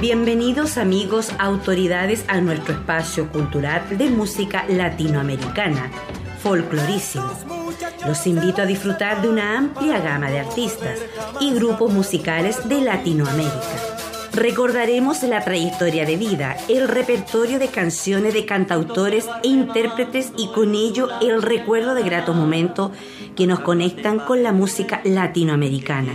Bienvenidos amigos, autoridades a nuestro espacio cultural de música latinoamericana, folclorísimo. Los invito a disfrutar de una amplia gama de artistas y grupos musicales de Latinoamérica. Recordaremos la trayectoria de vida, el repertorio de canciones de cantautores e intérpretes y con ello el recuerdo de gratos momentos que nos conectan con la música latinoamericana.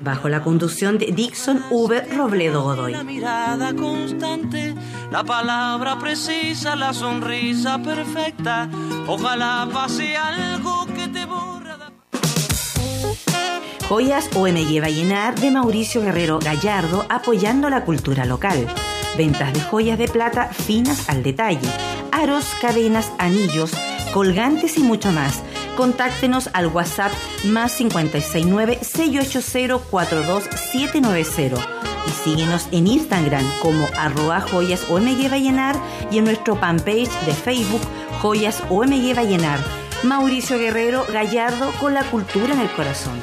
Bajo la conducción de Dixon V. Robledo Godoy. La mirada constante, la palabra precisa, la sonrisa perfecta. Ojalá pase algo que te borra. Joyas OMG Vallenar de Mauricio Guerrero Gallardo apoyando la cultura local. Ventas de joyas de plata finas al detalle. Aros, cadenas, anillos, colgantes y mucho más. Contáctenos al WhatsApp más 569-680-42790 y síguenos en Instagram como arroba joyas OMG Vallenar y en nuestro fanpage de Facebook Joyas OMG Vallenar. Mauricio Guerrero Gallardo con la cultura en el corazón.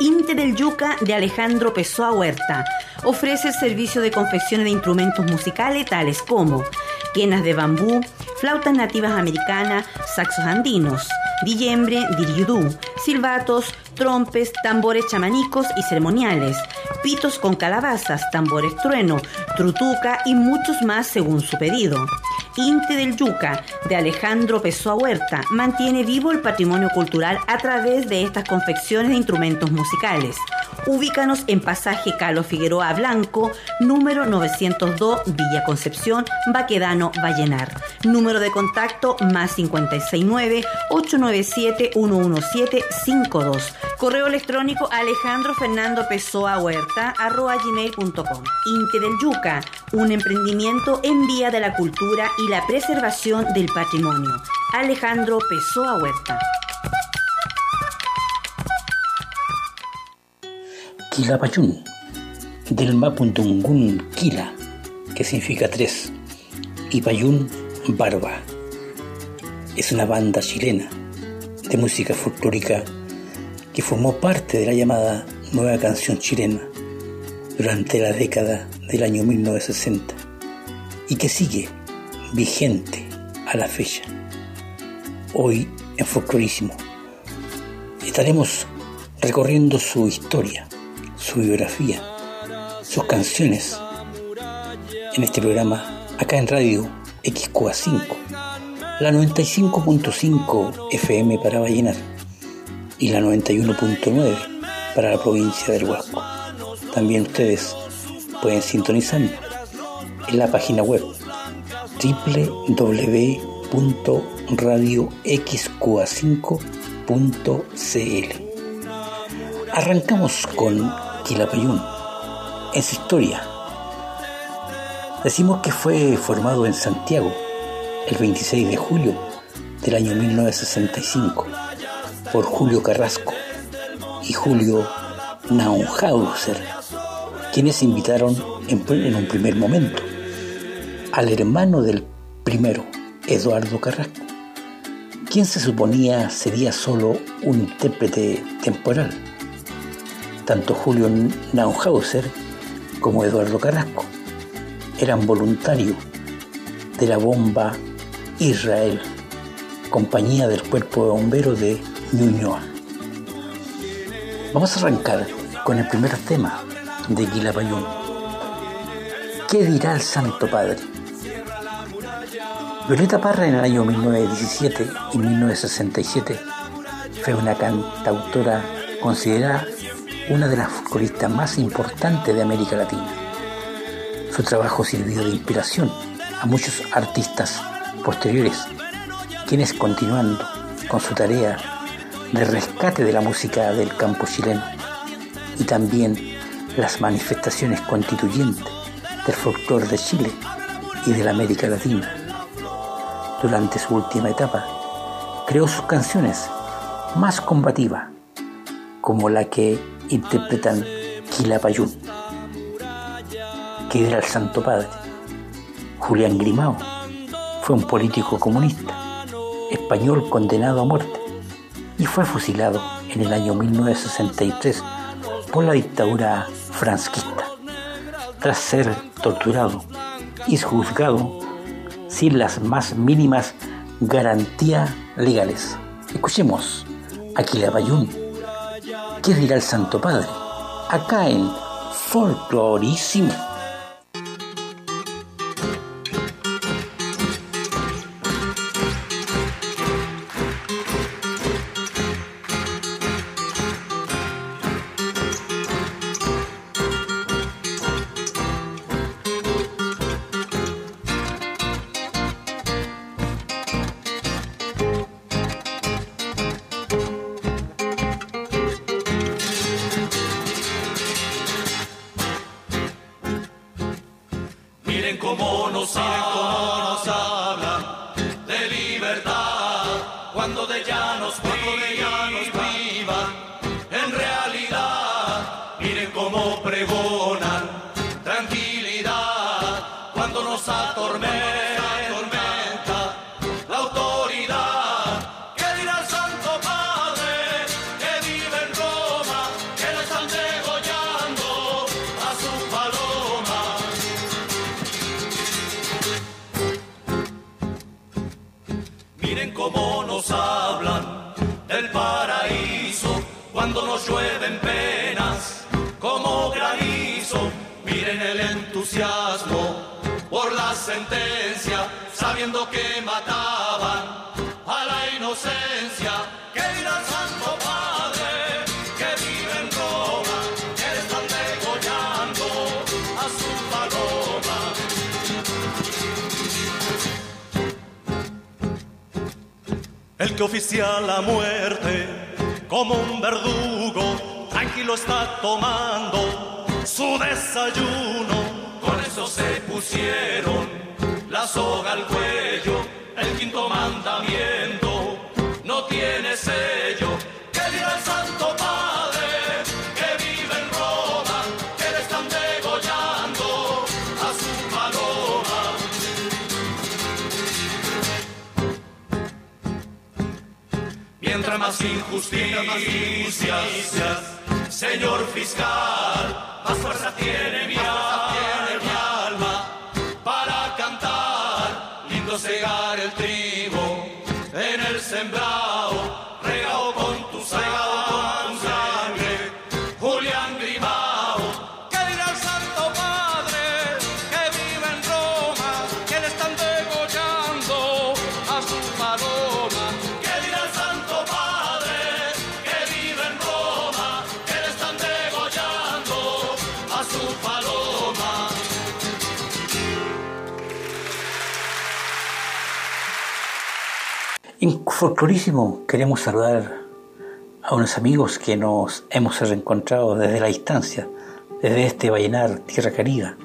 Inte del Yuca de Alejandro Pessoa Huerta. Ofrece el servicio de confección de instrumentos musicales tales como quenas de bambú, flautas nativas americanas, saxos andinos, dillembre, diriudú, silbatos, trompes, tambores chamanicos y ceremoniales, pitos con calabazas, tambores trueno, trutuca y muchos más según su pedido. Inte del Yuca, de Alejandro Pessoa Huerta, mantiene vivo el patrimonio cultural a través de estas confecciones de instrumentos musicales. Ubícanos en pasaje Calo Figueroa Blanco, número 902, Villa Concepción, Baquedano, Vallenar. Número de contacto más 569-897-11752. Correo electrónico Alejandro Fernando Pessoa Huerta, arroba gmail.com. Inte del Yuca, un emprendimiento en vía de la cultura y la preservación del patrimonio. Alejandro Pessoa Huerta. Quilapayún, del Mapuntungun Quila, que significa tres, y Payún Barba. Es una banda chilena de música folclórica que formó parte de la llamada Nueva Canción Chilena durante la década del año 1960 y que sigue vigente a la fecha. Hoy en Folclorísimo estaremos recorriendo su historia, su biografía, sus canciones en este programa acá en Radio XQA5, la 95.5 FM para Vallenar y la 91.9 para la provincia del Huasco. También ustedes pueden sintonizarnos en la página web www.radioxqa5.cl. Arrancamos con Quilapayún en su historia. Decimos que fue formado en Santiago el 26 de julio del año 1965 por Julio Carrasco y Julio Naunhauser, quienes invitaron en, un primer momento al hermano del primero, Eduardo Carrasco, quien se suponía sería solo un intérprete temporal. Tanto Julio Nauhauser como Eduardo Carrasco eran voluntarios de la bomba Israel, compañía del cuerpo de bomberos de Ñuñoa. Vamos a arrancar con el primer tema de Quilapayún. ¿Qué dirá el Santo Padre? Violeta Parra en el año 1917 y 1967 fue una cantautora considerada una de las folcloristas más importantes de América Latina. Su trabajo sirvió de inspiración a muchos artistas posteriores, quienes continuando con su tarea de rescate de la música del campo chileno y también las manifestaciones constituyentes del folclore de Chile y de la América Latina. Durante su última etapa, creó sus canciones más combativas, como la que interpretan Quilapayún, que era el Santo Padre. Julián Grimao fue un político comunista, español condenado a muerte, y fue fusilado en el año 1963 por la dictadura franquista, tras ser torturado y juzgado sin las más mínimas garantías legales. Escuchemos a Quilapayún, ¿qué dirá el Santo Padre? Acá en Folclorísimo. Folclorísimo queremos saludar a unos amigos que nos hemos reencontrado desde la distancia, desde este Vallenar, Tierra Querida,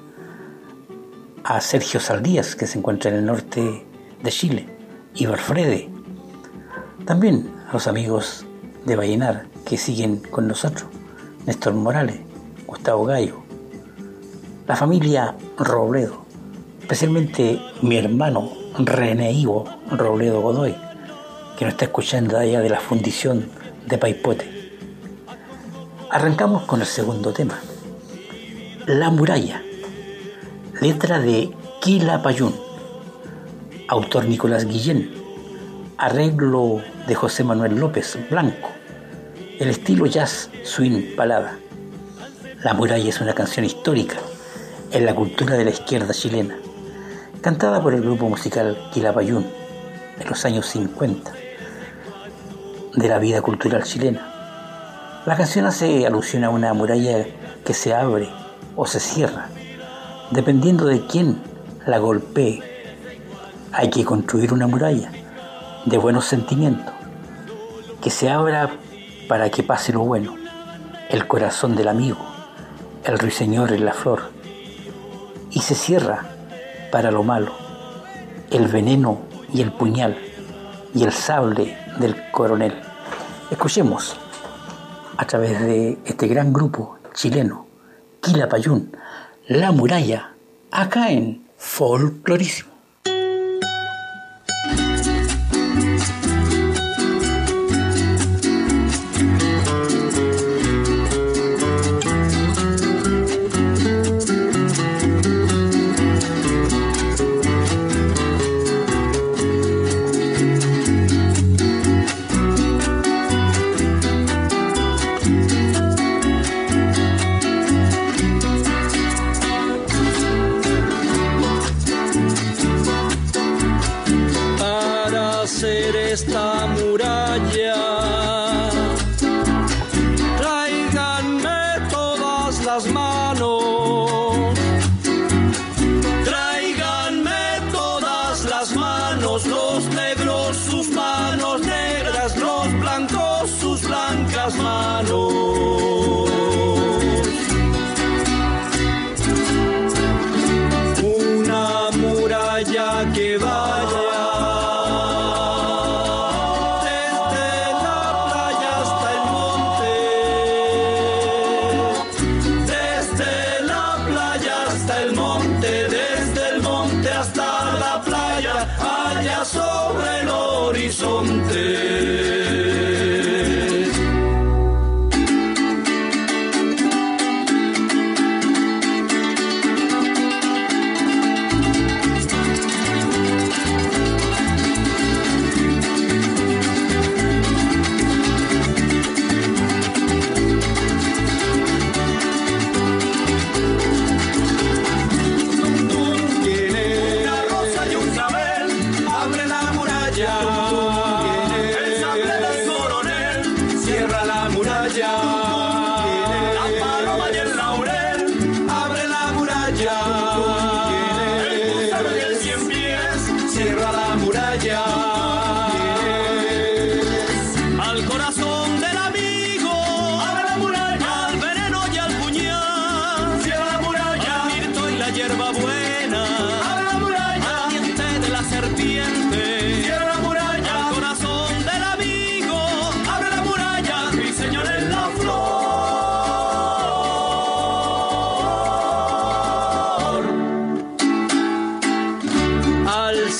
a Sergio Saldías, que se encuentra en el norte de Chile, y Barfrede, también a los amigos de Vallenar que siguen con nosotros, Néstor Morales, Gustavo Gallo, La familia Robledo, especialmente mi hermano René Ivo Robledo Godoy, que nos está escuchando allá de la fundición de Paipote. Arrancamos con el segundo tema. La muralla, letra de Kila Payún, autor Nicolás Guillén, arreglo de José Manuel López Blanco, el estilo jazz swing palada. La muralla es una canción histórica en la cultura de la izquierda chilena, cantada por el grupo musical Quilapayún en los años 50 de la vida cultural chilena. La canción hace alusión a una muralla que se abre o se cierra, dependiendo de quién la golpee. Hay que construir una muralla de buenos sentimientos, que se abra para que pase lo bueno, el corazón del amigo, el ruiseñor en la flor, y se cierra para lo malo, el veneno y el puñal y el sable del coronel. Escuchemos a través de este gran grupo chileno, Quilapayún, La Muralla, acá en Folclorísimo.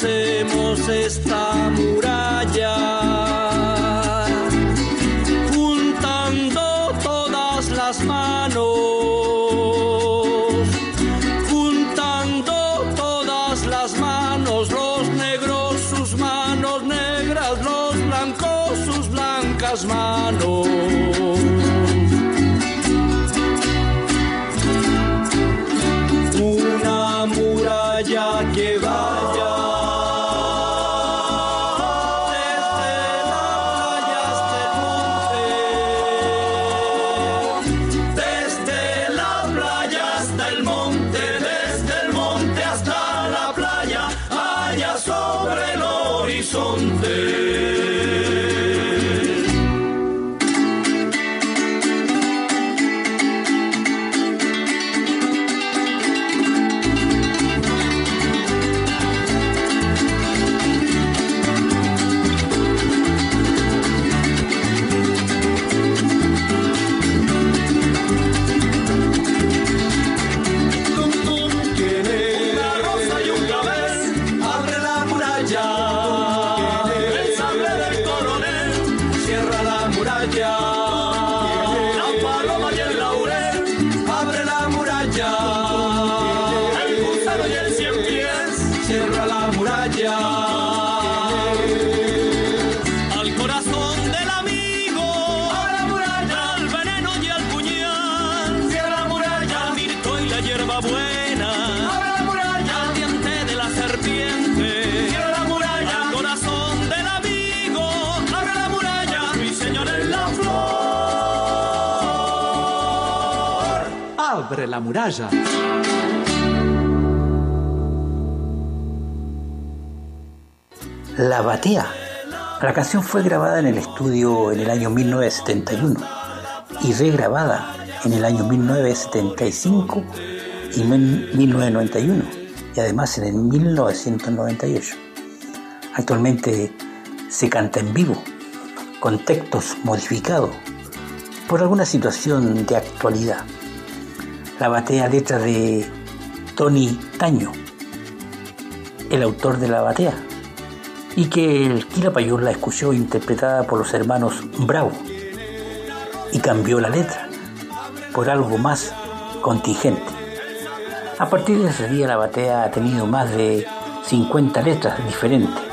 Una muralla la muralla. La Batea. La canción fue grabada en el estudio en el año 1971 y regrabada en el año 1975 y 1991 y además en el 1998. Actualmente se canta en vivo, con textos modificados por alguna situación de actualidad. La batea letra de Tony Taño, el autor de la batea, y que el Quilapayún la escuchó interpretada por los hermanos Bravo y cambió la letra por algo más contingente. A partir de ese día la batea ha tenido más de 50 letras diferentes.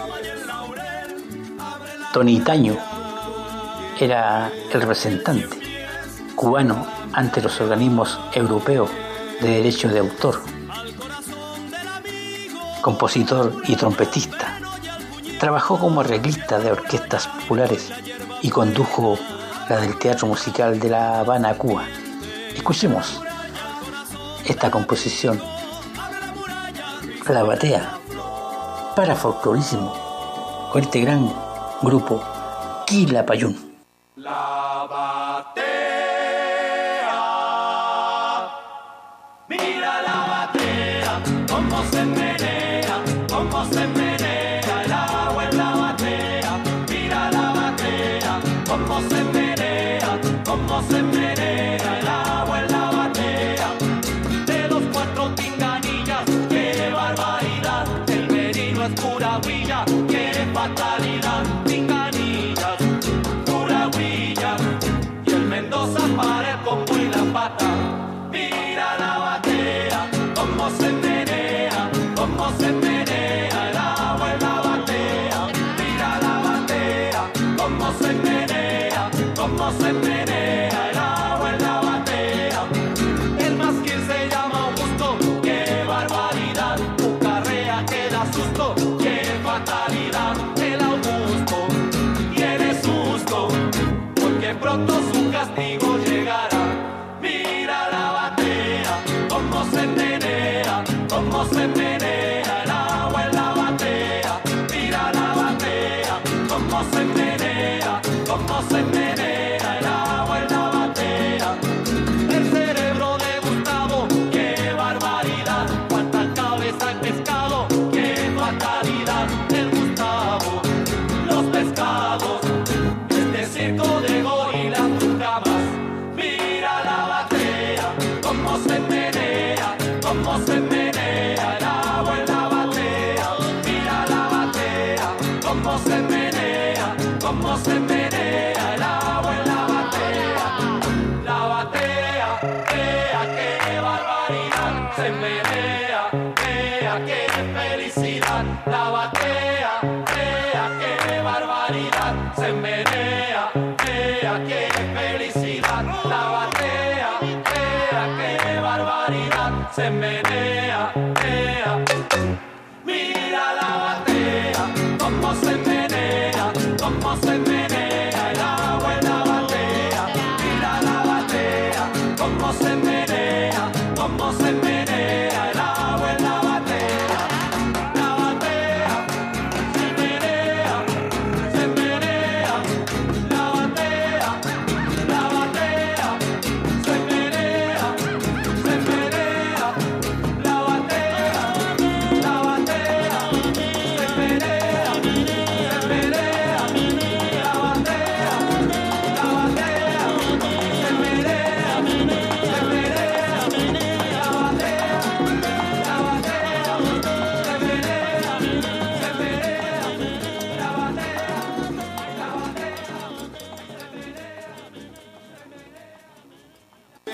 Tony Taño era el representante cubano ante los organismos europeos de derechos de autor, compositor y trompetista. Trabajó como arreglista de orquestas populares y condujo la del Teatro Musical de La Habana, Cuba. Escuchemos esta composición, La Batea, para folclorísimo, con este gran grupo Quilapayún. La.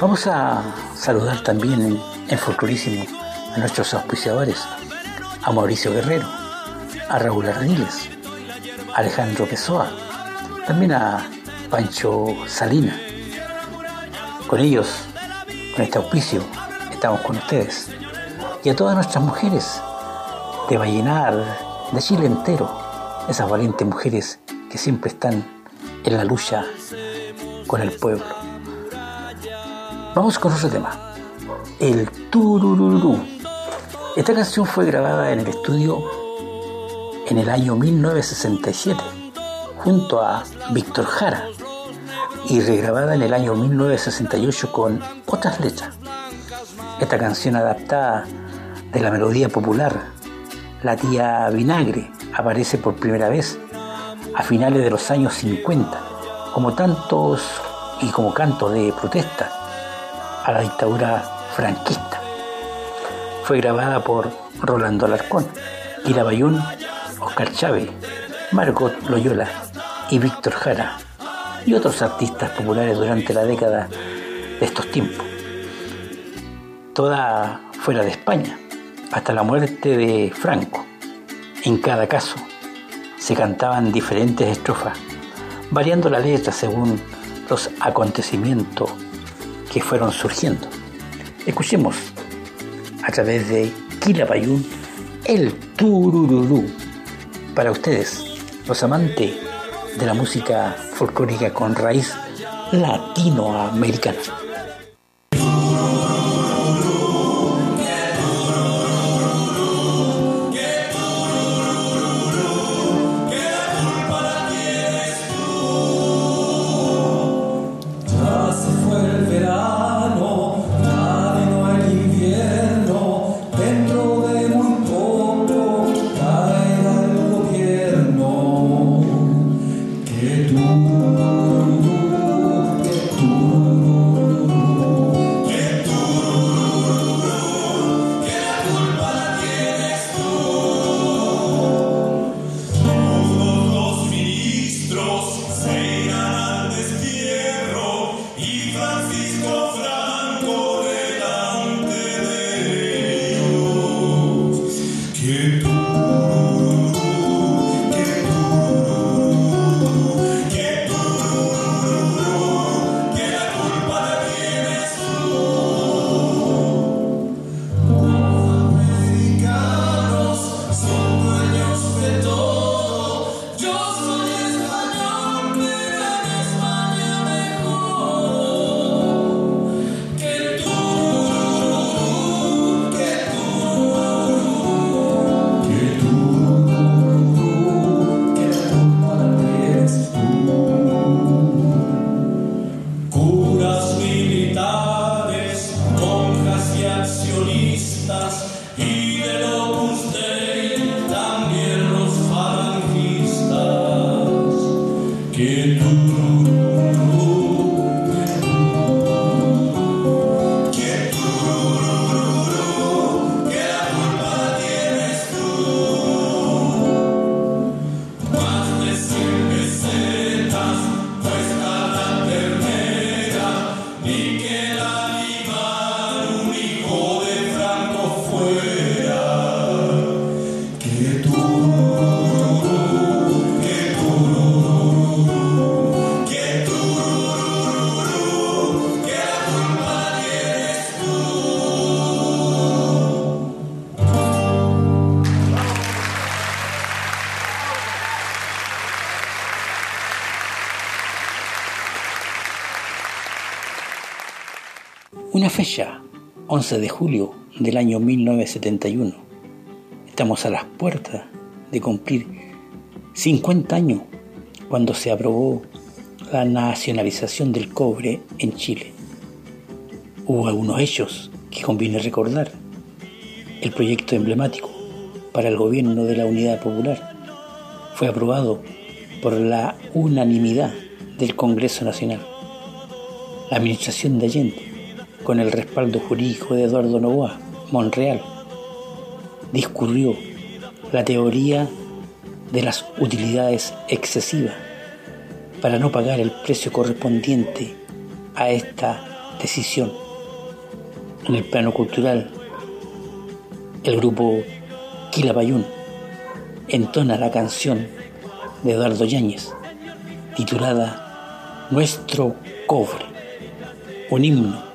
Vamos a saludar también en, Folclorísimo a nuestros auspiciadores, a Mauricio Guerrero, a Raúl Ardiles, a Alejandro Pessoa, también a Pancho Salina. Con ellos, con este auspicio, estamos con ustedes. Y a todas nuestras mujeres de Vallenar, de Chile entero, esas valientes mujeres que siempre están en la lucha con el pueblo. Vamos con otro tema. El Turururú. Esta canción fue grabada en el estudio en el año 1967 junto a Víctor Jara y regrabada en el año 1968 con otras letras. Esta canción adaptada de la melodía popular, La tía Vinagre, aparece por primera vez a finales de los años 50, como tantos y como canto de protesta a la dictadura franquista. Fue grabada por Rolando Alarcón, Ira Bayún, Oscar Chávez, Margot Loyola y Víctor Jara y otros artistas populares durante la década de estos tiempos. Toda fuera de España, hasta la muerte de Franco. En cada caso, se cantaban diferentes estrofas, variando la letra según los acontecimientos que fueron surgiendo. Escuchemos a través de Quilapayún el Turururú para ustedes, los amantes de la música folclórica con raíz latinoamericana. Fecha, 11 de julio del año 1971. Estamos a las puertas de cumplir 50 años cuando se aprobó la nacionalización del cobre en Chile. Hubo algunos hechos que conviene recordar. El proyecto emblemático para el gobierno de la Unidad Popular fue aprobado por la unanimidad del Congreso Nacional. La administración de Allende, con el respaldo jurídico de Eduardo Novoa, Monreal, discurrió la teoría de las utilidades excesivas para no pagar el precio correspondiente a esta decisión. En el plano cultural, el grupo Quilapayún entona la canción de Eduardo Yáñez, titulada Nuestro Cobre, un himno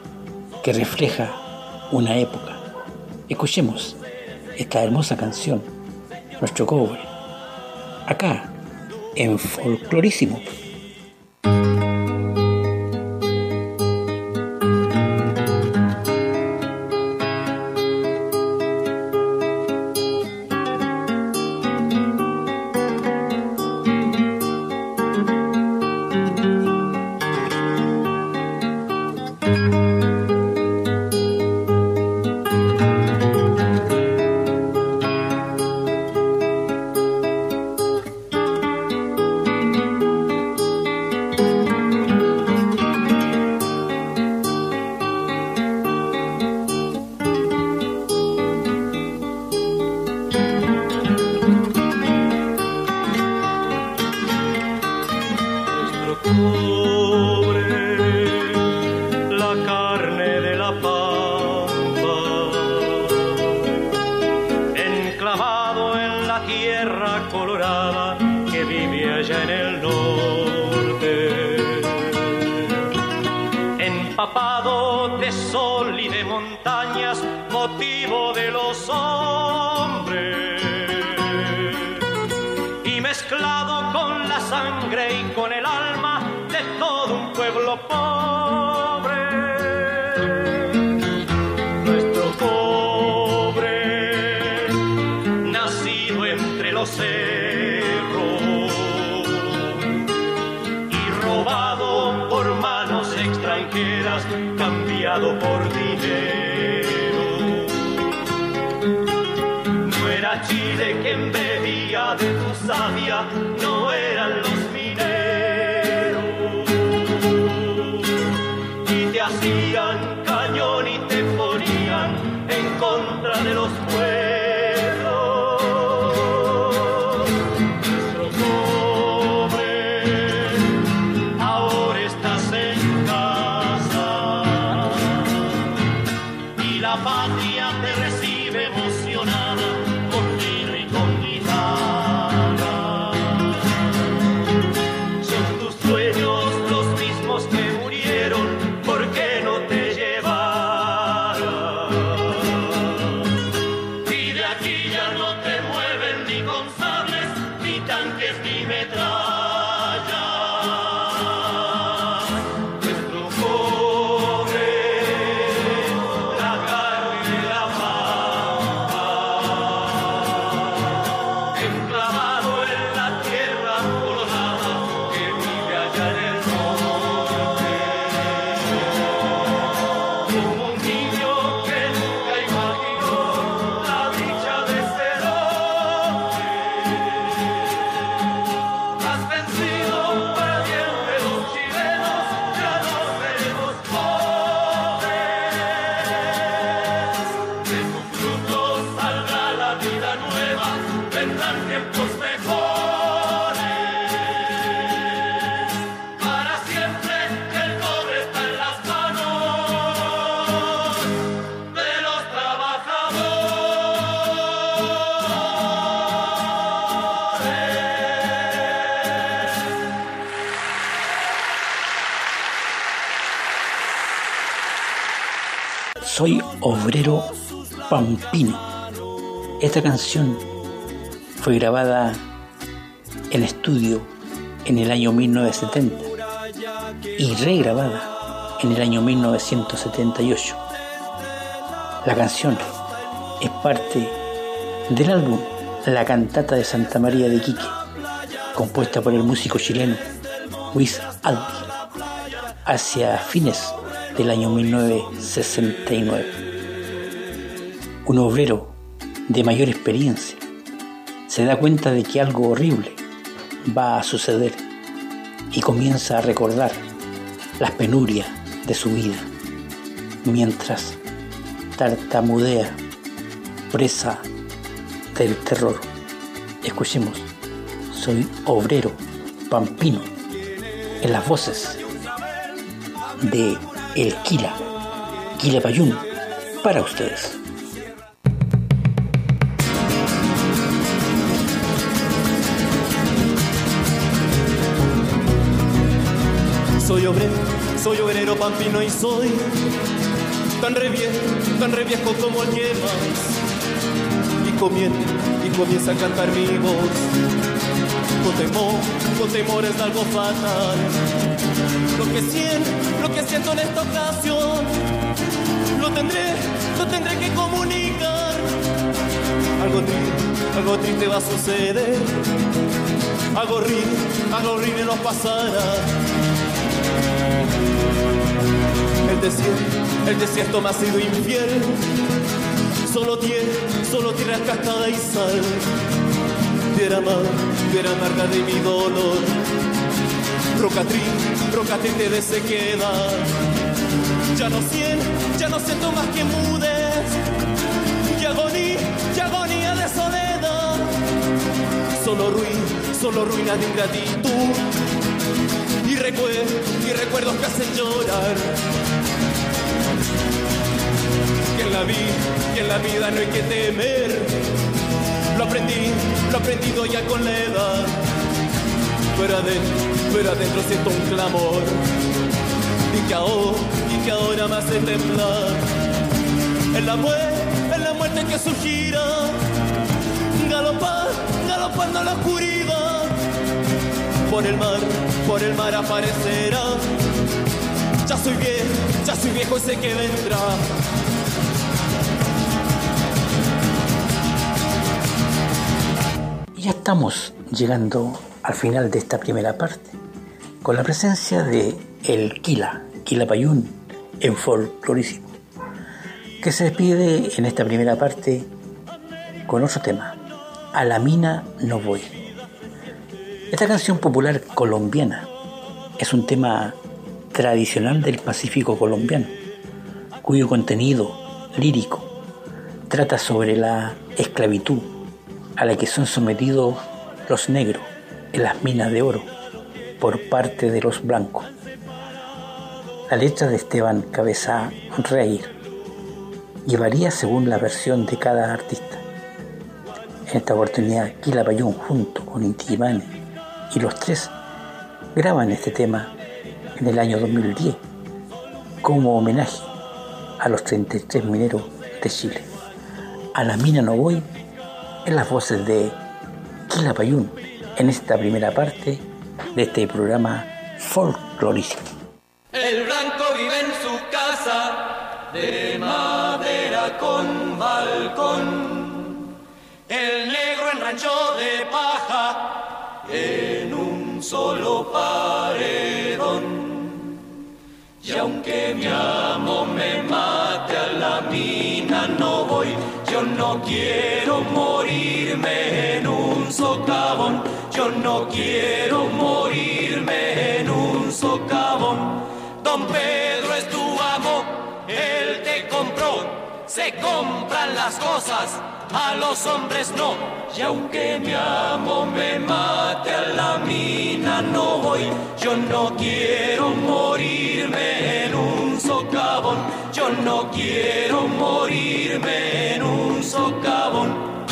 que refleja una época. Escuchemos esta hermosa canción, Nuestro Cobre, acá en Folclorísimo. Obrero pampino. Esta canción fue grabada en estudio en el año 1970 y regrabada en el año 1978. La canción es parte del álbum La Cantata de Santa María de Iquique, compuesta por el músico chileno Luis Aldi hacia fines del año 1969. Un obrero de mayor experiencia se da cuenta de que algo horrible va a suceder y comienza a recordar las penurias de su vida mientras tartamudea presa del terror. Escuchemos, soy obrero pampino en las voces de El Quila, Quila para ustedes. Y soy tan re viejo, tan re viejo como el yemas. Y comienza, y comienza a cantar mi voz. Con temor, con temores de algo fatal. Lo que siento, lo que siento en esta ocasión, lo tendré, lo tendré que comunicar. Algo triste, algo triste va a suceder. Algo horrible, algo horrible nos pasará. El desierto, el desierto me ha sido infiel. Solo tierra, solo tierra cascada y sal. Tierra amarga, tierra amarga de mi dolor. Roca triste, roca triste de sequedad. Ya no siento, ya no siento más que mudez. Y agonía, y agonía de soledad. Solo ruina, solo ruina de ingratitud. Recuerdos, y recuerdos que hacen llorar. vi que en la vida no hay que temer. Lo aprendí, lo aprendido ya con la edad. Pero adentro, pero adentro siento un clamor. Y que ahora, y que ahora me hace temblar. En la muerte, en la muerte que surgirá. Galopar, galopando en la oscuridad. Por el mar, por el mar aparecerá. Ya soy viejo, ya soy viejo y sé que vendrá. Y ya estamos llegando al final de esta primera parte, con la presencia de el Kila, Kila Payún, en folclorísimo, que se despide en esta primera parte con otro tema, A la mina no voy. Esta canción popular colombiana es un tema tradicional del Pacífico colombiano, cuyo contenido lírico trata sobre la esclavitud a la que son sometidos los negros en las minas de oro por parte de los blancos. La letra de Esteban Cabeza Reir llevaría según la versión de cada artista. En esta oportunidad, Kila junto con Inti Illimani y los tres graban este tema en el año 2010 como homenaje a los 33 mineros de Chile. A la mina no voy en las voces de Kila Payún en esta primera parte de este programa folclorístico. El blanco vive en su casa de madera con balcón. El negro en rancho de paja solo paredón. Y aunque mi amo me mate a la mina no voy, yo no quiero morirme en un socavón, yo no quiero morirme en un socavón. Don Pedro se compran las cosas, a los hombres no. Y aunque mi amo me mate a la mina no voy, yo no quiero morirme en un socavón, yo no quiero morirme en un socavón.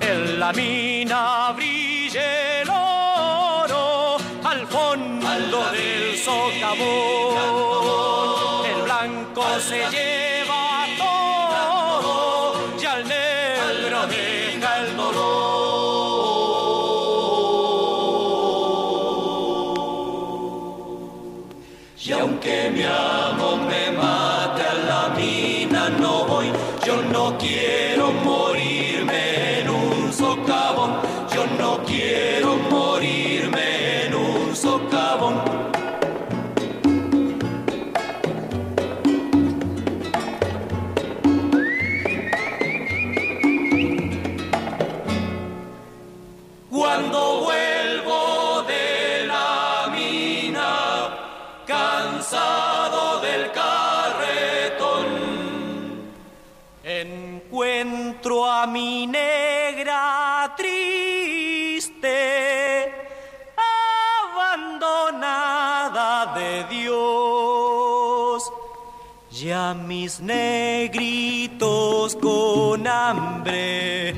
En la mina brille el oro al fondo del socavón. Quiero morirme en un socavón. Ya mis negritos con hambre,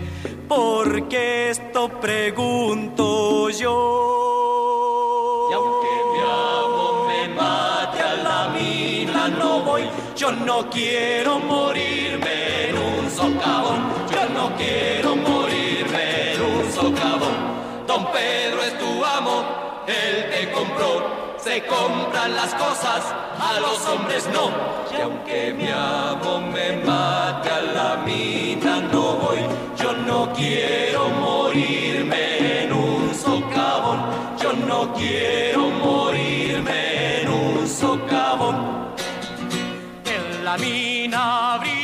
porque esto pregunto yo. Y aunque mi amo me mate a la mina, no voy. Yo no quiero morirme en un socavón. Yo no quiero morirme en un socavón. Don Pedro es tu amo, él te compró. Compran las cosas, a los hombres no. Y aunque mi amo me mate a la mina, no voy. Yo no quiero morirme en un socavón. Yo no quiero morirme en un socavón. En la mina brille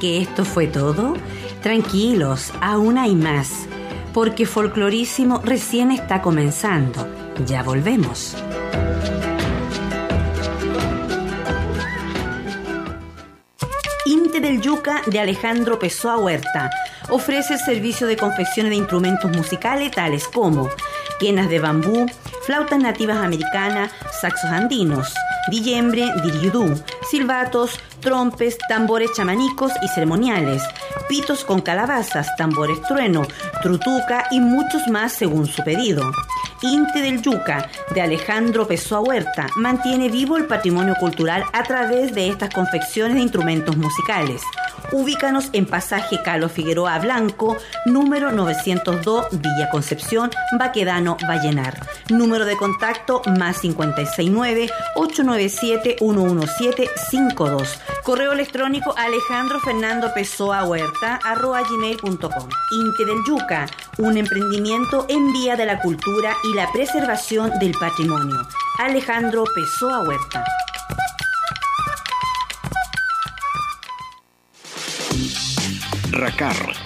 Que esto fue todo? Tranquilos, aún hay más, porque Folclorísimo recién está comenzando. Ya volvemos. Inte del Yuca de Alejandro Pessoa Huerta ofrece el servicio de confecciones de instrumentos musicales tales como quenas de bambú, flautas nativas americanas, saxos andinos, dillembre, diriudú, silbatos, trompes, tambores chamanicos y ceremoniales, pitos con calabazas, tambores trueno, trutuca y muchos más según su pedido. Inte del Yuca, de Alejandro Pessoa Huerta, mantiene vivo el patrimonio cultural a través de estas confecciones de instrumentos musicales. Ubícanos en pasaje Calo Figueroa Blanco, número 902, Villa Concepción, Baquedano, Vallenar. Número de contacto más 569-897-11752. Correo electrónico Alejandro Fernando Pessoa arroba gmail.com. Inte del Yuca, un emprendimiento en vía de la cultura y la preservación del patrimonio. Alejandro Pessoa Huerta. RACAR,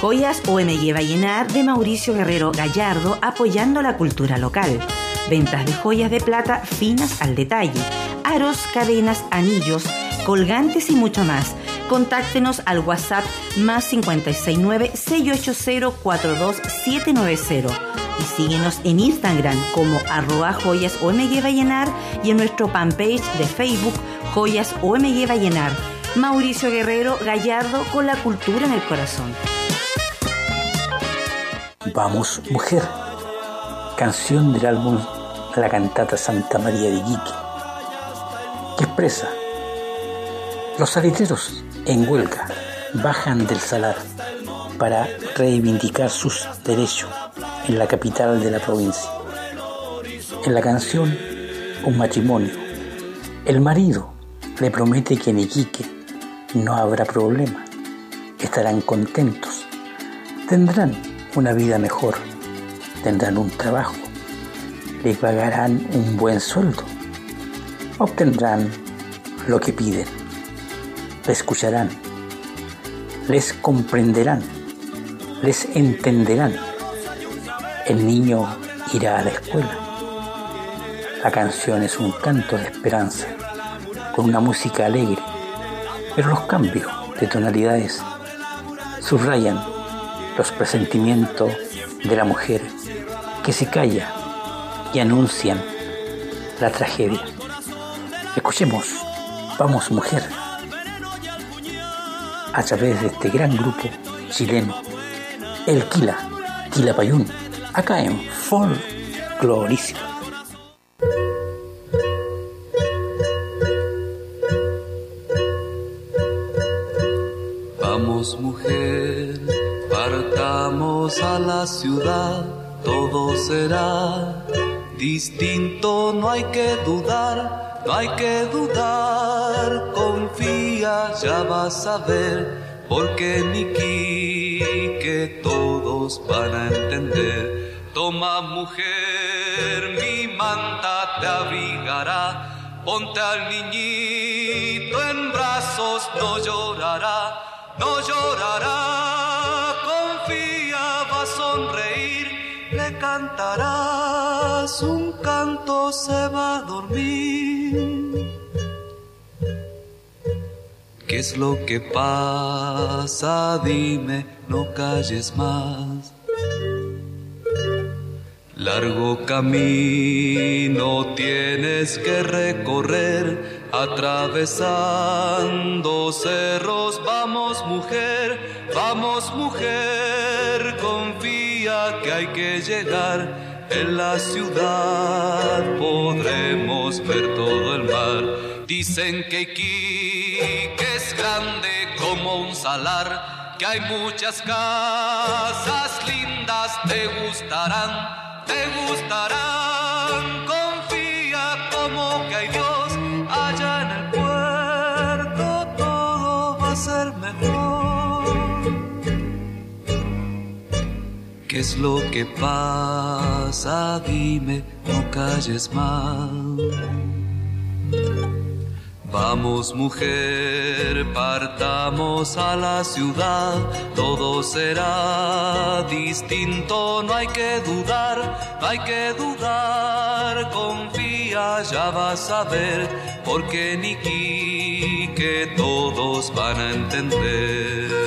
Joyas OMG Vallenar de Mauricio Guerrero Gallardo apoyando la cultura local. Ventas de joyas de plata finas al detalle. Aros, cadenas, anillos, colgantes y mucho más. Contáctenos al WhatsApp más 569-680-42790 y síguenos en Instagram como arroba joyas OMG Vallenar y en nuestro fanpage de Facebook Joyas OMG Vallenar. Mauricio Guerrero Gallardo con la cultura en el corazón. Vamos, mujer. Canción del álbum La cantata Santa María de Iquique, que expresa los salitreros en huelga bajan del salar para reivindicar sus derechos en la capital de la provincia. En la canción, un matrimonio. El marido le promete que en Iquique no habrá problema. Estarán contentos. Tendrán una vida mejor, tendrán un trabajo, le pagarán un buen sueldo, obtendrán lo que piden, le escucharán, les comprenderán, les entenderán. El niño irá a la escuela. La canción es un canto de esperanza, con una música alegre, pero los cambios de tonalidades subrayan los presentimientos de la mujer que se calla y anuncian la tragedia. Escuchemos, vamos mujer, a través de este gran grupo chileno, el Quila, Quilapayún, acá en Folclorísimo. Vamos mujer, la ciudad, todo será distinto, no hay que dudar, no hay que dudar, confía, ya vas a ver, porque Quique que todos van a entender. Toma mujer, mi manta te abrigará, ponte al niñito en brazos, no llorará, no llorará, cantarás un canto, se va a dormir. ¿Qué es lo que pasa? Dime, no calles más. Largo camino tienes que recorrer, atravesando cerros. Vamos mujer, vamos mujer, que hay que llegar. En la ciudad podremos ver todo el mar. Dicen que Iquique es grande como un salar, que hay muchas casas lindas, te gustarán te gustarán. ¿Qué es lo que pasa? Dime, no calles más. Vamos mujer, partamos a la ciudad, todo será distinto, no hay que dudar, no hay que dudar, confía, ya vas a ver, porque Niki que todos van a entender.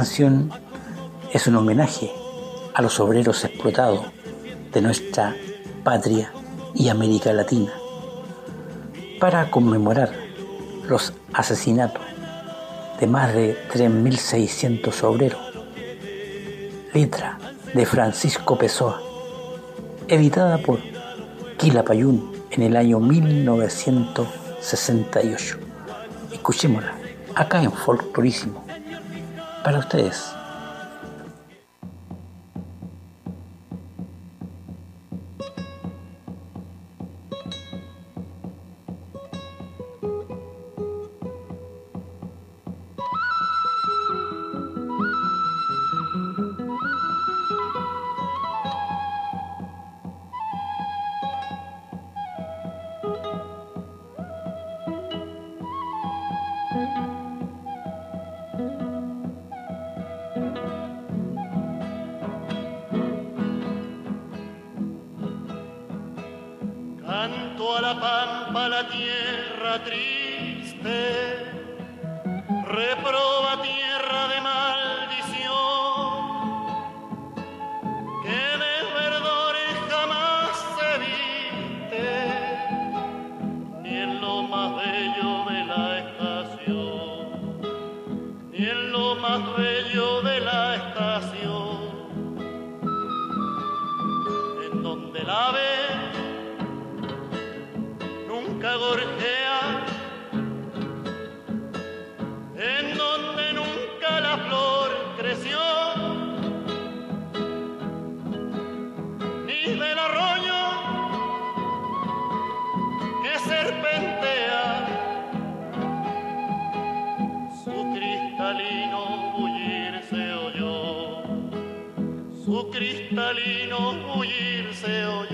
canción es un homenaje a los obreros explotados de nuestra patria y América Latina para conmemorar los asesinatos de más de 3.600 obreros. Letra de Francisco Pessoa, editada por Quilapayún en el año 1968. Escuchémosla acá en Folclorísimo, para ustedes. reproche. cristalino, huirse oye.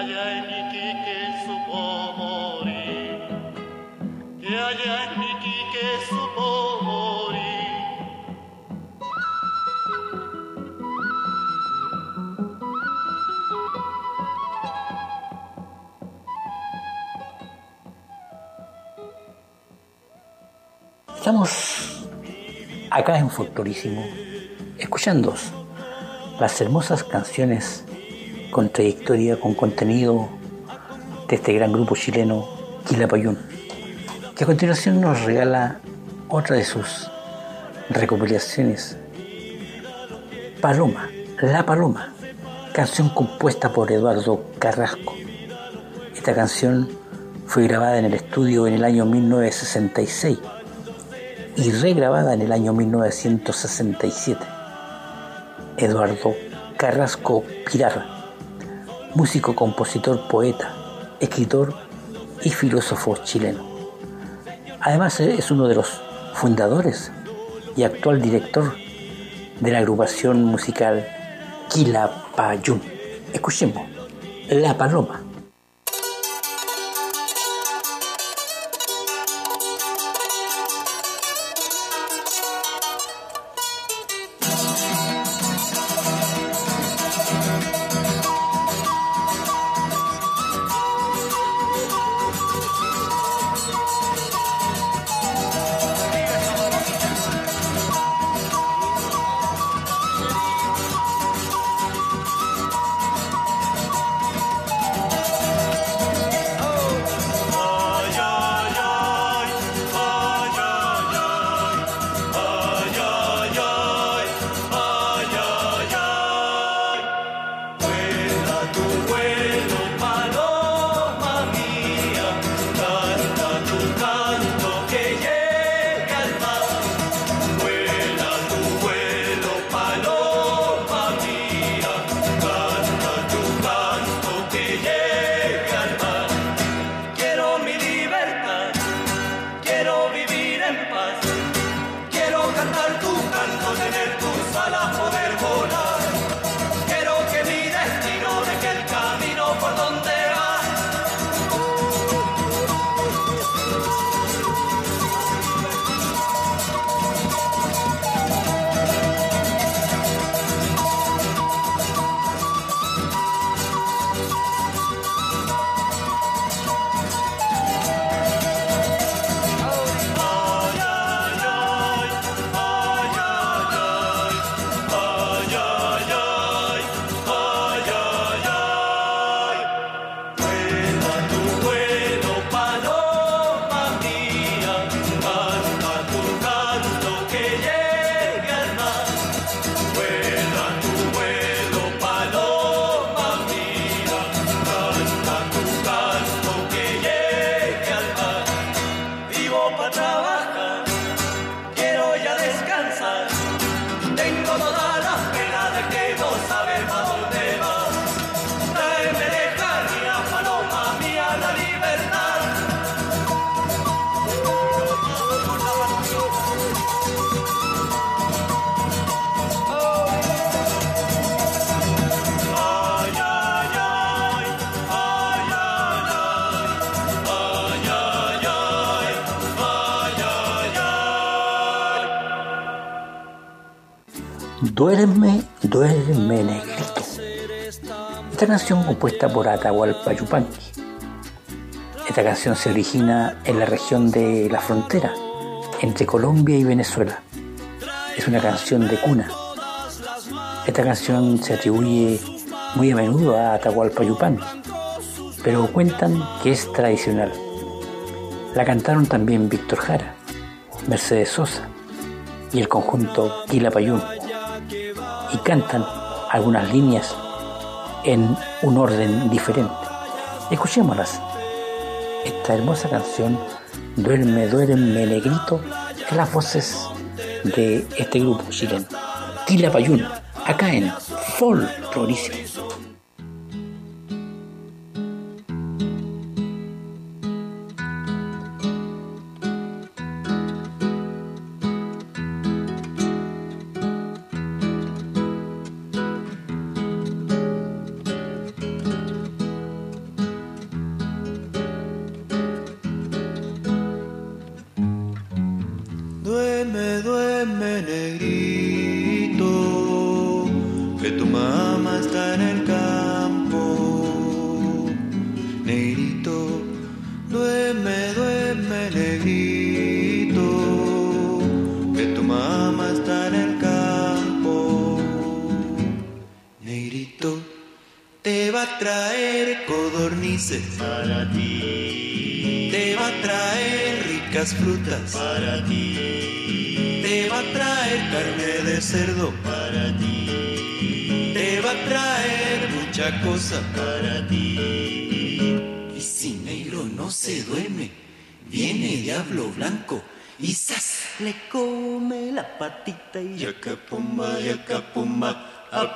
allá en mi Iquique supo morir, que allá en mi Iquique supo morir. Estamos acá en Factorísimo, escuchando las hermosas canciones con trayectoria, con contenido de este gran grupo chileno, Quilapayún, que a continuación nos regala otra de sus recopilaciones, Paloma, La Paloma, canción compuesta por Eduardo Carrasco. Esta canción fue grabada en el estudio en el año 1966 y regrabada en el año 1967. Eduardo Carrasco Pirar músico, compositor, poeta, escritor y filósofo chileno. Además es uno de los fundadores y actual director de la agrupación musical Quilapayún. Escuchemos La Paloma. Duerme, duerme negrito. Esta canción compuesta por Atahualpa Yupanqui. Esta canción se origina en la región de la frontera entre Colombia y Venezuela. Es una canción de cuna. Esta canción se atribuye muy a menudo a Atahualpa Yupanqui, pero cuentan que es tradicional. La cantaron también Víctor Jara, Mercedes Sosa y el conjunto Quilapayún y cantan algunas líneas en un orden diferente. Escuchémoslas. Esta hermosa canción, Duerme, duerme, negrito, en las voces de este grupo chileno. Quilapayún, acá en Folklorísimo.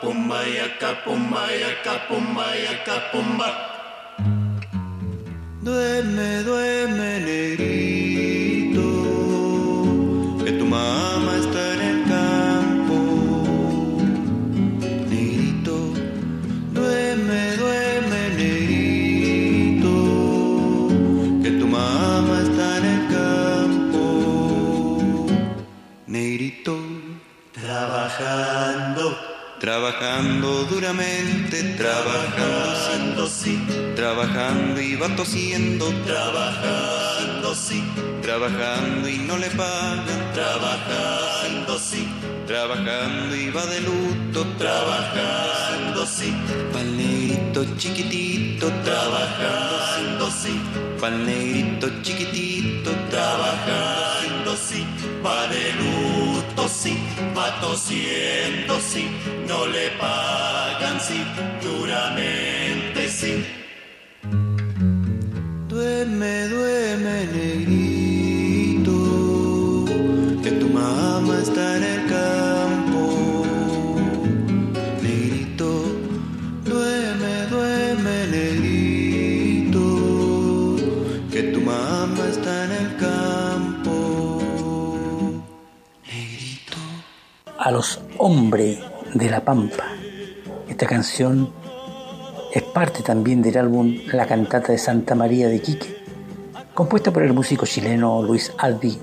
capumba, ya capumba, ya. Trabajando y va tosiendo, trabajando, sí, trabajando y no le pagan, trabajando, sí, trabajando y va de luto, trabajando, sí, pa'l negrito chiquitito, trabajando, sí, pa'l negrito chiquitito, trabajando, sí, va de luto, sí, va tosiendo, sí, no le pagan, sí, duramente, sí. Duerme, duerme, negrito, que tu mamá está en el campo. Negrito, duerme, duerme, negrito, que tu mamá está en el campo. Negrito. a los hombres de la Pampa. Esta canción es parte también del álbum La cantata de Santa María de Quique, compuesta por el músico chileno Luis Albi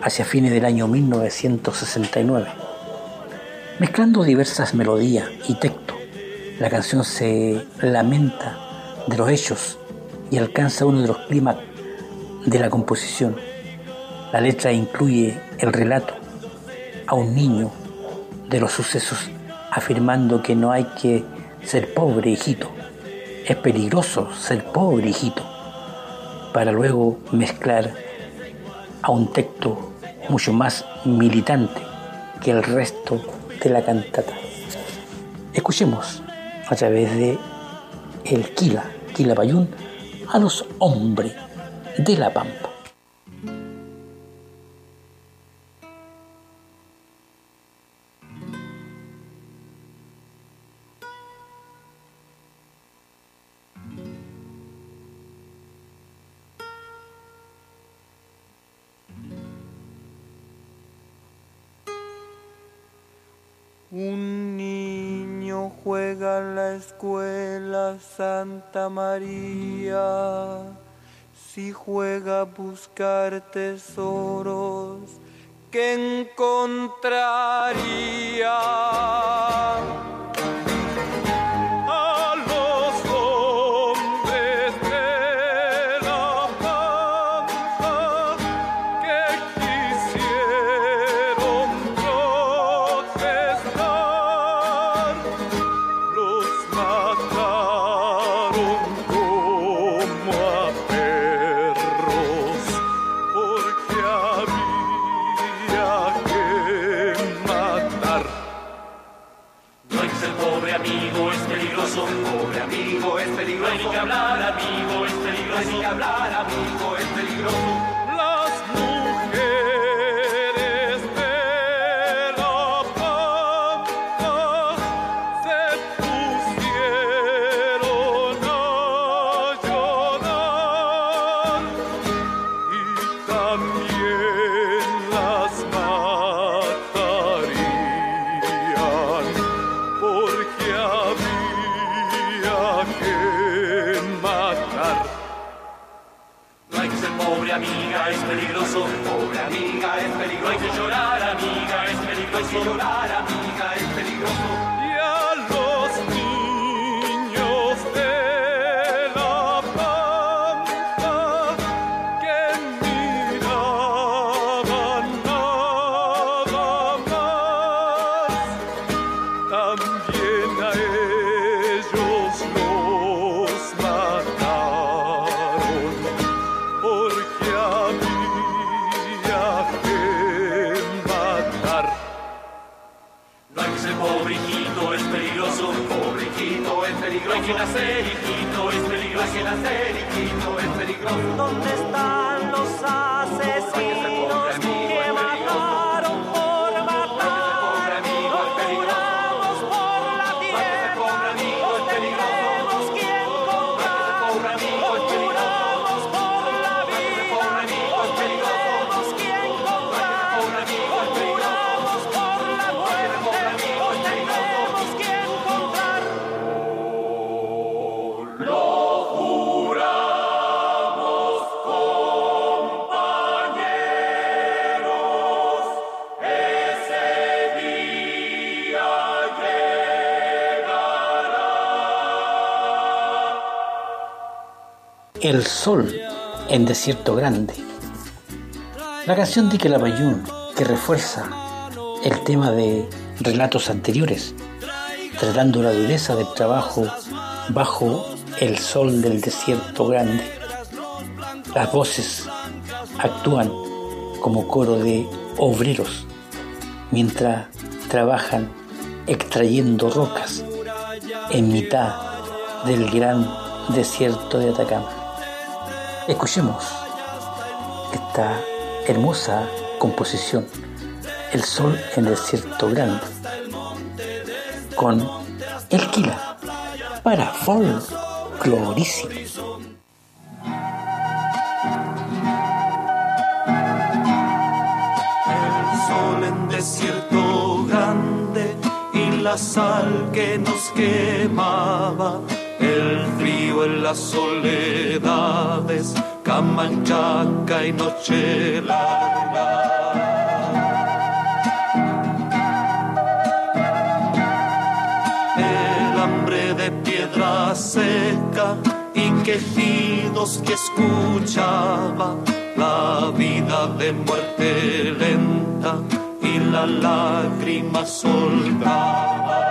hacia fines del año 1969. Mezclando diversas melodías y texto, la canción se lamenta de los hechos y alcanza uno de los clímax de la composición. La letra incluye el relato a un niño de los sucesos afirmando que no hay que ser pobre hijito, es peligroso ser pobre hijito, para luego mezclar a un texto mucho más militante que el resto de la cantata. Escuchemos a través de el Kila, Kila Payún, a los hombres de la Pampa. Escuela Santa María, si juega a buscar tesoros que encontraría. Hay que hablar, amigo, es peligroso. Hay que hablar, amigo, llorar, El sol en desierto grande. La canción de Quelapayún que refuerza el tema de relatos anteriores, tratando la dureza del trabajo bajo el sol del desierto grande. Las voces actúan como coro de obreros mientras trabajan extrayendo rocas en mitad del gran desierto de Atacama. Escuchemos esta hermosa composición, El Sol en Desierto Grande, con El Quila, para folclorísimo. El sol en desierto grande y la sal que nos quemaba el frío en las soledades, camanchaca y noche larga. El hambre de piedra seca y quejidos que escuchaba, la vida de muerte lenta y la lágrima soltaba.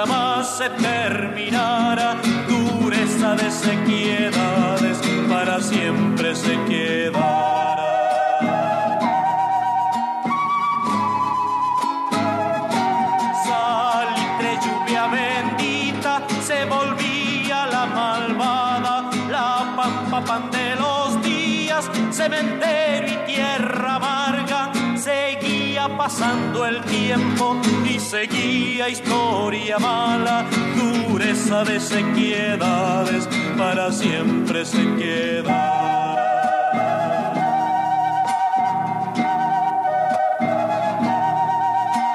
Nunca más se terminará. Dureza de sequiedades para siempre se quedará. Salitre, lluvia bendita, se volvía la malvada, la pampa pan de los días, cementerio y tierra amarga, seguía pasando el tiempo seguía historia mala, dureza de sequiedades, para siempre se queda.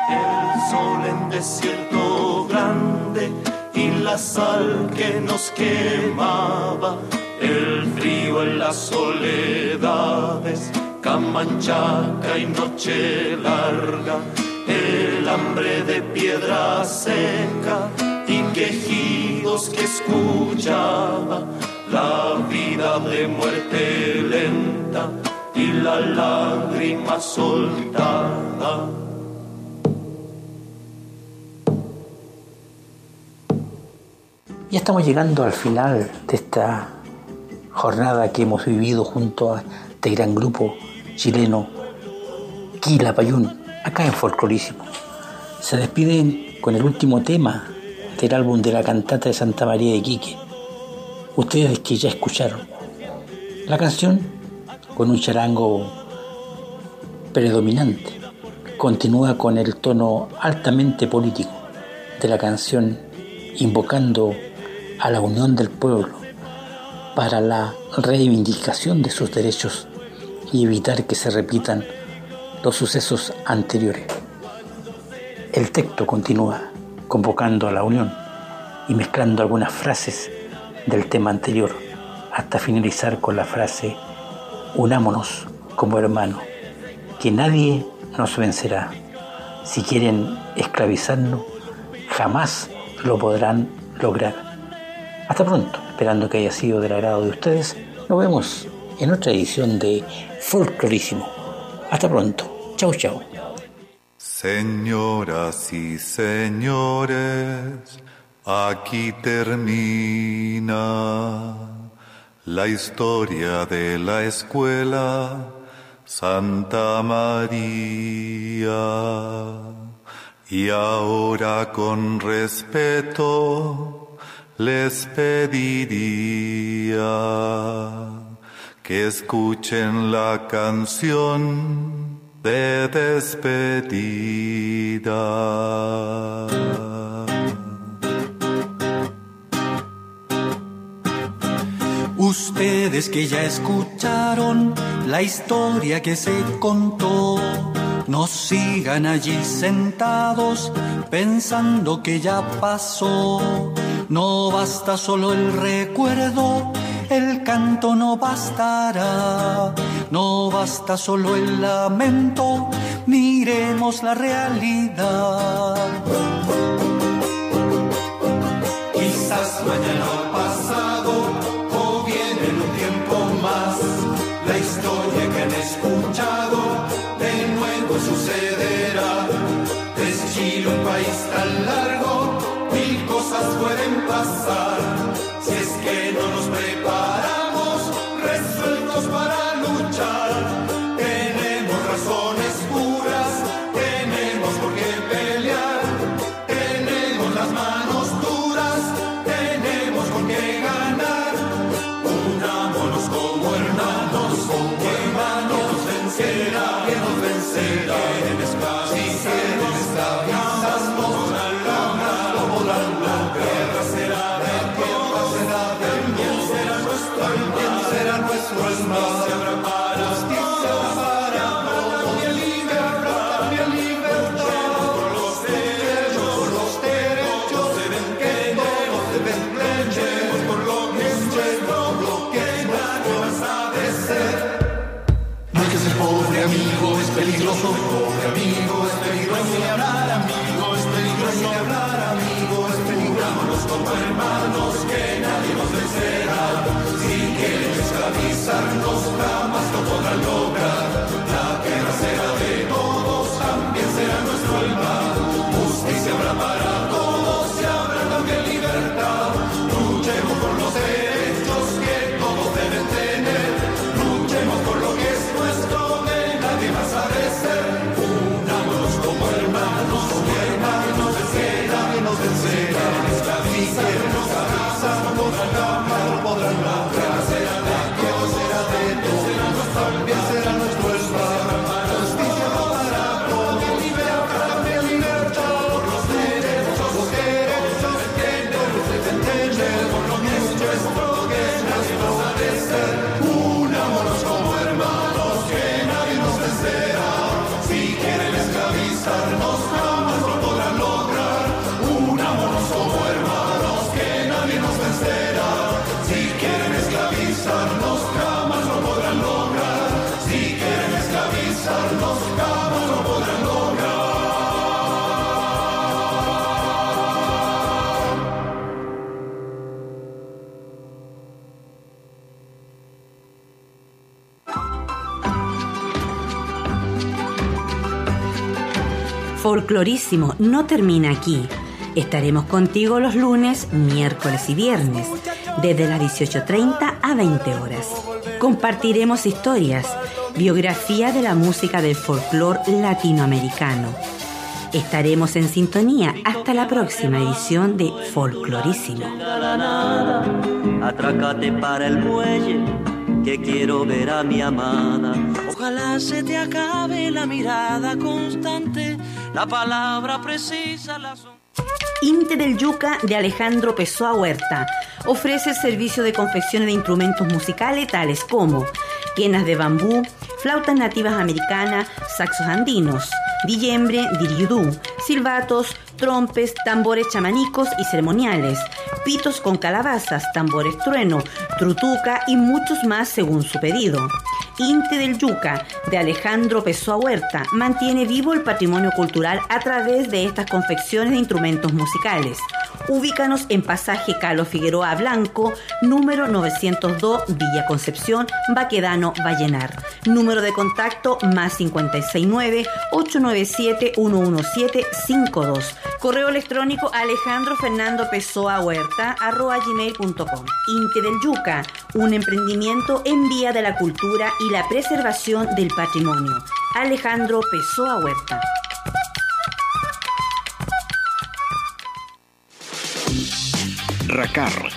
El sol en desierto grande y la sal que nos quemaba, el frío en las soledades, camanchaca y noche larga el hambre de piedra seca y quejidos que escuchaba, la vida de muerte lenta y la lágrima soltada. Ya estamos llegando al final de esta jornada que hemos vivido junto a este gran grupo chileno Quilapayún acá en Folclorísimo. Se despiden con el último tema del álbum de la cantata de Santa María de Quique. Ustedes que ya escucharon. La canción, con un charango predominante, continúa con el tono altamente político de la canción invocando a la unión del pueblo para la reivindicación de sus derechos y evitar que se repitan los sucesos anteriores. El texto continúa convocando a la unión y mezclando algunas frases del tema anterior hasta finalizar con la frase unámonos como hermanos, que nadie nos vencerá. Si quieren esclavizarnos, jamás lo podrán lograr. Hasta pronto, esperando que haya sido del agrado de ustedes. Nos vemos en otra edición de Folclorísimo. Hasta pronto. Señoras y señores, Aquí termina la historia de la escuela Santa María. Y ahora con respeto les pediría que escuchen la canción de despedida. Ustedes que ya escucharon la historia que se contó, no sigan allí sentados pensando que ya pasó. No basta solo el recuerdo, el canto no bastará. No basta solo el lamento, miremos la realidad. Quizás mañana Folclorísimo no termina aquí. Estaremos contigo los lunes, miércoles y viernes, desde las 18.30 a 20 horas. Compartiremos historias, biografía de la música del folclor latinoamericano. Estaremos en sintonía hasta la próxima edición de Folclorísimo. atrácate para el muelle, que quiero ver a mi amada. Ojalá se te acabe la mirada constante, la palabra precisa, la. Inte del Yuca de Alejandro Pessoa Huerta ofrece el servicio de confecciones de instrumentos musicales tales como quenas de bambú, flautas nativas americanas, saxos andinos, dillembre, diriudú, silbatos, trompes, tambores chamanicos y ceremoniales, pitos con calabazas, tambores trueno, trutuca y muchos más según su pedido. Inte del Yuca de Alejandro Pessoa Huerta mantiene vivo el patrimonio cultural a través de estas confecciones de instrumentos musicales. Ubícanos en pasaje Calo Figueroa Blanco, número 902, Villa Concepción, Baquedano, Vallenar. Número de contacto más 569-897-11752. Correo electrónico Alejandro Fernando Pessoa Huerta arroba gmail.com. Inte del Yuca, un emprendimiento en vía de la cultura y la preservación del patrimonio. Alejandro Pessoa Huerta. RACAR,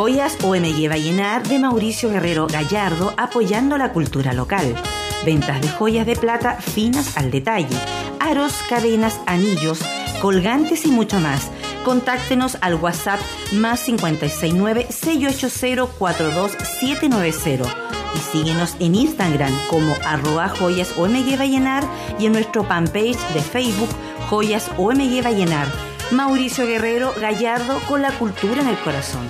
Joyas OMG Vallenar de Mauricio Guerrero Gallardo apoyando la cultura local. Ventas de joyas de plata finas al detalle, aros, cadenas, anillos, colgantes y mucho más. Contáctenos al WhatsApp más 569-680-42790 y síguenos en Instagram como arroba joyas OMG Vallenar y en nuestro fanpage de Facebook Joyas OMG Vallenar. Mauricio Guerrero Gallardo con la cultura en el corazón.